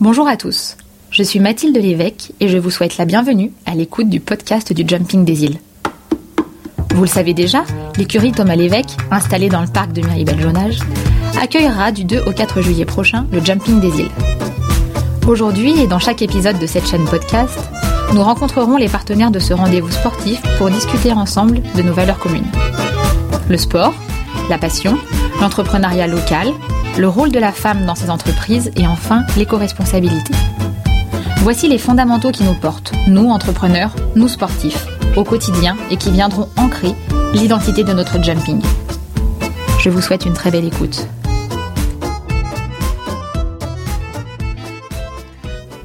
Bonjour à tous, je suis Mathilde Lévesque et je vous souhaite la bienvenue à l'écoute du podcast du Jumping des îles. Vous le savez déjà, l'écurie Thomas Lévesque, installée dans le parc de Miribel-Jonage, accueillera du 2 au 4 juillet prochain le Jumping des îles. Aujourd'hui et dans chaque épisode de cette chaîne podcast, nous rencontrerons les partenaires de ce rendez-vous sportif pour discuter ensemble de nos valeurs communes. Le sport, la passion, l'entrepreneuriat local, le rôle de la femme dans ces entreprises et enfin l'éco-responsabilité. Voici les fondamentaux qui nous portent, nous entrepreneurs, nous sportifs, au quotidien et qui viendront ancrer l'identité de notre jumping. Je vous souhaite une très belle écoute.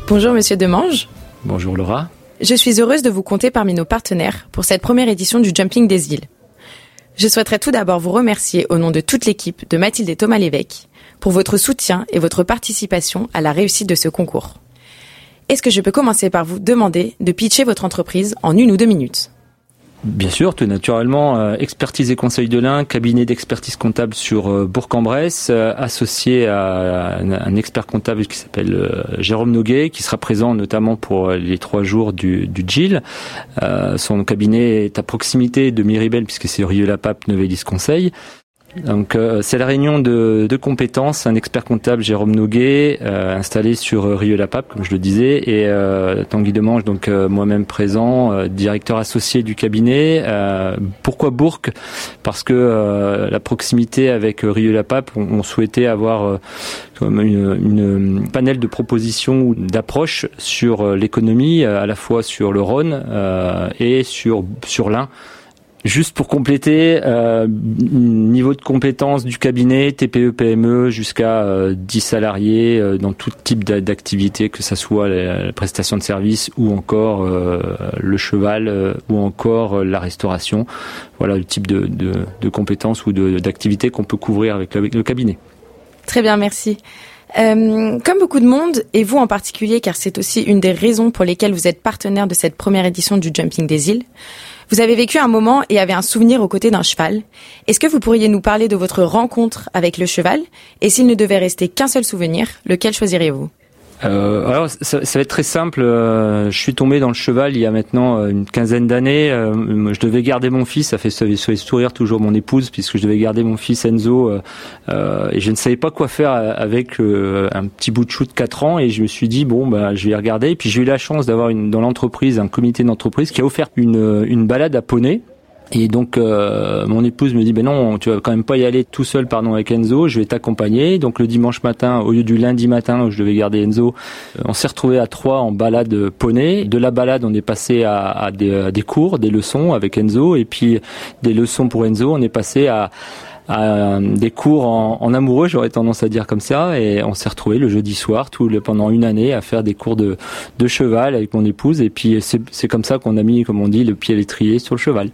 Bonjour Monsieur Demange. Bonjour Laura. Je suis heureuse de vous compter parmi nos partenaires pour cette première édition du Jumping des îles. Je souhaiterais tout d'abord vous remercier au nom de toute l'équipe de Mathilde et Thomas Lévesque pour votre soutien et votre participation à la réussite de ce concours. Est-ce que je peux commencer par vous demander de pitcher votre entreprise en une ou deux minutes? Bien sûr, tout naturellement, euh, expertise et conseil de l'Ain, cabinet d'expertise comptable sur euh, Bourg-en-Bresse, euh, associé à un, expert comptable qui s'appelle Jérôme Noguet, qui sera présent notamment pour les trois jours du, du GIL. son cabinet est à proximité de Miribel, puisque c'est Rieux-la-Pape, Novellis Conseil. Donc euh, c'est la réunion de, de, compétences, un expert comptable Jérôme Noguet euh, installé sur euh, Rieux la Pape comme je le disais et euh, Tanguy Demange donc moi-même présent, directeur associé du cabinet. pourquoi Bourg Parce que la proximité avec Rieux la Pape, on, on souhaitait avoir comme une, une, panel de propositions ou d'approches sur l'économie, à la fois sur le Rhône et sur sur l'Ain. Juste pour compléter, euh, niveau de compétence du cabinet, TPE, PME, jusqu'à 10 euh, salariés euh, dans tout type d'activité, que ce soit la, prestation de services ou encore euh, le cheval ou encore la restauration. Voilà le type de, de, de compétences ou d'activités qu'on peut couvrir avec, avec le cabinet. Très bien, merci. Euh, comme beaucoup de monde, et vous en particulier, car c'est aussi une des raisons pour lesquelles vous êtes partenaire de cette première édition du Jumping des îles, vous avez vécu un moment et avez un souvenir aux côtés d'un cheval. Est-ce que vous pourriez nous parler de votre rencontre avec le cheval? Et s'il ne devait rester qu'un seul souvenir, lequel choisiriez-vous? Euh, alors ça, ça, va être très simple. Euh, je suis tombé dans le cheval il y a maintenant euh, une quinzaine d'années. Euh, je devais garder mon fils. Ça fait, sourire toujours mon épouse puisque je devais garder mon fils Enzo et je ne savais pas quoi faire avec un petit bout de chou de 4 ans et je me suis dit bon bah je vais regarder. Et puis j'ai eu la chance d'avoir dans l'entreprise un comité d'entreprise qui a offert une, une balade à poney et donc euh, mon épouse me dit ben non, tu vas quand même pas y aller tout seul pardon avec Enzo, je vais t'accompagner. Donc le dimanche matin au lieu du lundi matin où je devais garder Enzo, euh, on s'est retrouvé à trois en balade poney. De la balade, on est passé à, des, des, cours, des leçons avec Enzo et puis des leçons pour Enzo, on est passé à à des cours en, en amoureux, j'aurais tendance à dire comme ça, et on s'est retrouvé le jeudi soir, tout le, pendant une année, à faire des cours de, de cheval avec mon épouse, et puis c'est comme ça qu'on a mis, comme on dit, le pied à l'étrier sur le cheval.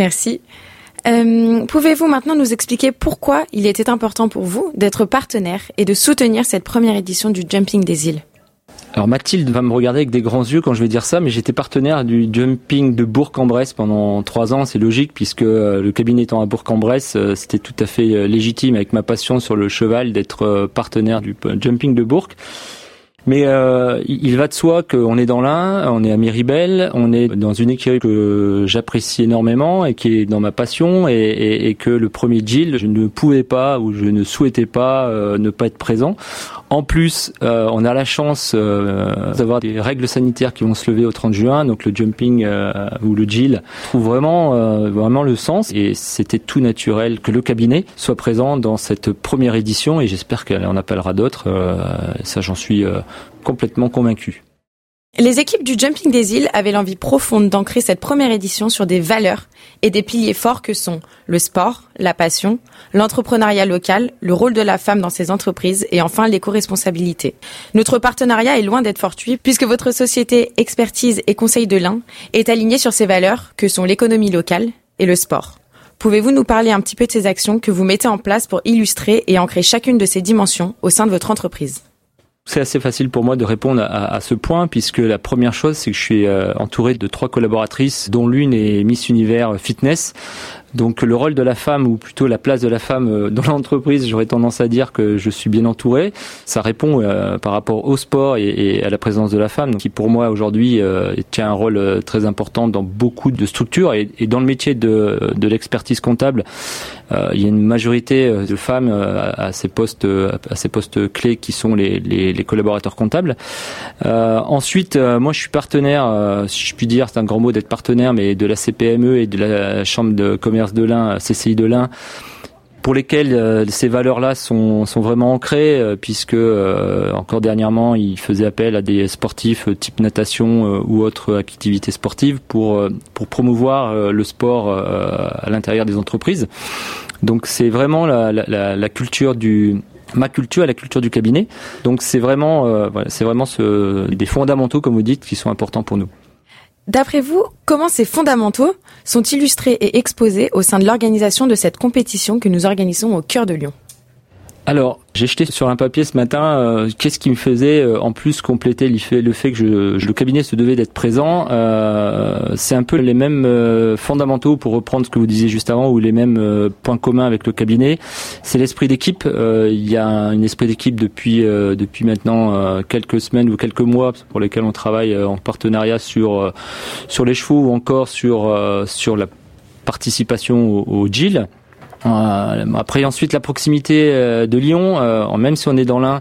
Merci. Euh, Pouvez-vous maintenant nous expliquer pourquoi il était important pour vous d'être partenaire et de soutenir cette première édition du Jumping des îles? Alors Mathilde va me regarder avec des grands yeux quand je vais dire ça, mais j'étais partenaire du jumping de Bourg-en-Bresse pendant trois ans. C'est logique puisque euh, le cabinet étant à Bourg-en-Bresse, euh, c'était tout à fait légitime avec ma passion sur le cheval d'être partenaire du jumping de Bourg. Mais euh, il va de soi qu'on est dans l'un, on est à Miribel, on est dans une écurie que j'apprécie énormément et qui est dans ma passion et, et, et, que le premier Jill, je ne pouvais pas ou je ne souhaitais pas euh, ne pas être présent. En plus, euh, on a la chance euh, d'avoir des règles sanitaires qui vont se lever au 30 juin, donc le jumping euh, ou le Jill trouve vraiment vraiment le sens et c'était tout naturel que le cabinet soit présent dans cette première édition et j'espère qu'elle en appellera d'autres. ça, j'en suis complètement convaincu. Les équipes du Jumping des îles avaient l'envie profonde d'ancrer cette première édition sur des valeurs et des piliers forts que sont le sport, la passion, l'entrepreneuriat local, le rôle de la femme dans ses entreprises et enfin l'éco-responsabilité. Notre partenariat est loin d'être fortuit puisque votre société Expertise et Conseil de l'Ain est alignée sur ces valeurs que sont l'économie locale et le sport. Pouvez-vous nous parler un petit peu de ces actions que vous mettez en place pour illustrer et ancrer chacune de ces dimensions au sein de votre entreprise? C'est assez facile pour moi de répondre à, ce point puisque la première chose c'est que je suis euh, entouré de trois collaboratrices dont l'une est Miss Univers Fitness Donc le rôle de la femme, ou plutôt la place de la femme euh, dans l'entreprise, j'aurais tendance à dire que je suis bien entouré. Ça répond euh, par rapport au sport et, à la présence de la femme, qui pour moi aujourd'hui euh, tient un rôle très important dans beaucoup de structures et, dans le métier de, l'expertise comptable. il y a une majorité de femmes à, ces postes, à ces postes clés qui sont les, les, les collaborateurs comptables. ensuite, moi je suis partenaire, si je puis dire, c'est un grand mot d'être partenaire, mais de la CPME et de la Chambre de commerce de l'Ain, CCI de l'Ain, pour lesquels euh, ces valeurs-là sont, vraiment ancrées, euh, puisque euh, encore dernièrement, ils faisaient appel à des sportifs type natation ou autres activités sportives pour, promouvoir le sport à l'intérieur des entreprises. Donc c'est vraiment la, culture du ma culture et la culture du cabinet. Donc c'est vraiment, c'est vraiment des fondamentaux, comme vous dites, qui sont importants pour nous. D'après vous, comment ces fondamentaux sont illustrés et exposés au sein de l'organisation de cette compétition que nous organisons au cœur de Lyon? Alors, j'ai jeté sur un papier ce matin euh, qu'est-ce qui me faisait euh, en plus compléter le fait, le fait que je, le cabinet se devait d'être présent. Euh, c'est un peu les mêmes fondamentaux pour reprendre ce que vous disiez juste avant ou les mêmes points communs avec le cabinet. C'est l'esprit d'équipe. il y a un, esprit d'équipe depuis depuis maintenant quelques semaines ou quelques mois pour lesquels on travaille en partenariat sur sur les chevaux ou encore sur sur la participation au, au GIL. Euh, après ensuite la proximité euh, de Lyon, euh, même si on est dans l'Ain,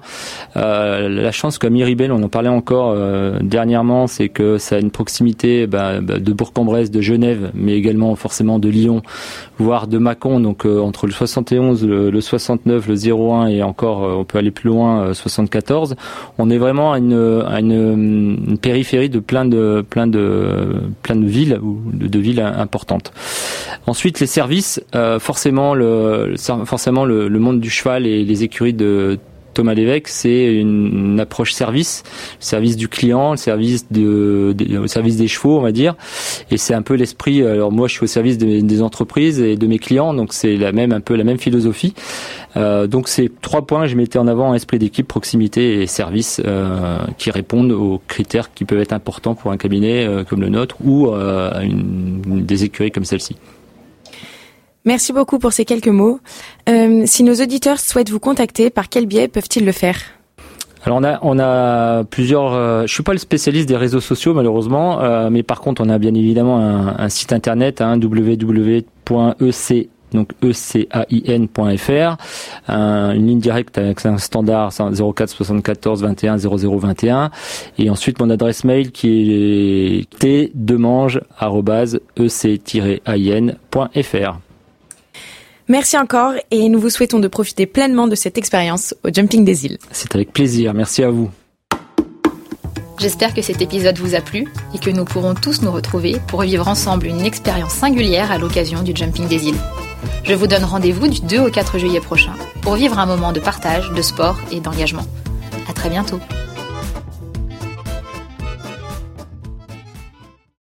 la chance comme Miribel, on en parlait encore dernièrement, c'est que ça a une proximité bah, bah, de Bourg-en-Bresse, de Genève, mais également forcément de Lyon, voire de Mâcon, donc entre le 71, le, 69, le 01 et encore on peut aller plus loin, 74. On est vraiment à une, à une, périphérie de plein de plein de plein de villes ou de villes importantes. Ensuite les services, forcément le, forcément le, monde du cheval et les écuries de Thomas Lévesque, c'est une, approche service, service du client, le service de, service des chevaux, on va dire. Et c'est un peu l'esprit. Alors moi, je suis au service des, entreprises et de mes clients, donc c'est la même un peu la même philosophie. Euh, donc c'est trois points je mettais en avant esprit d'équipe, proximité et service euh, qui répondent aux critères qui peuvent être importants pour un cabinet euh, comme le nôtre ou une, des écuries comme celle-ci. Merci beaucoup pour ces quelques mots. Euh, si nos auditeurs souhaitent vous contacter, par quel biais peuvent-ils le faire? Alors on a on a plusieurs. Euh, je suis pas le spécialiste des réseaux sociaux malheureusement, euh, mais par contre on a bien évidemment un, site internet hein, www.ec donc ecain.fr, une ligne directe avec un standard 04 74 21 00 21 et ensuite mon adresse mail qui est tdemange@ec-in.fr. Merci encore et nous vous souhaitons de profiter pleinement de cette expérience au Jumping des îles. C'est avec plaisir, merci à vous. J'espère que cet épisode vous a plu et que nous pourrons tous nous retrouver pour revivre ensemble une expérience singulière à l'occasion du Jumping des îles. Je vous donne rendez-vous du 2 au 4 juillet prochain pour vivre un moment de partage, de sport et d'engagement. À très bientôt.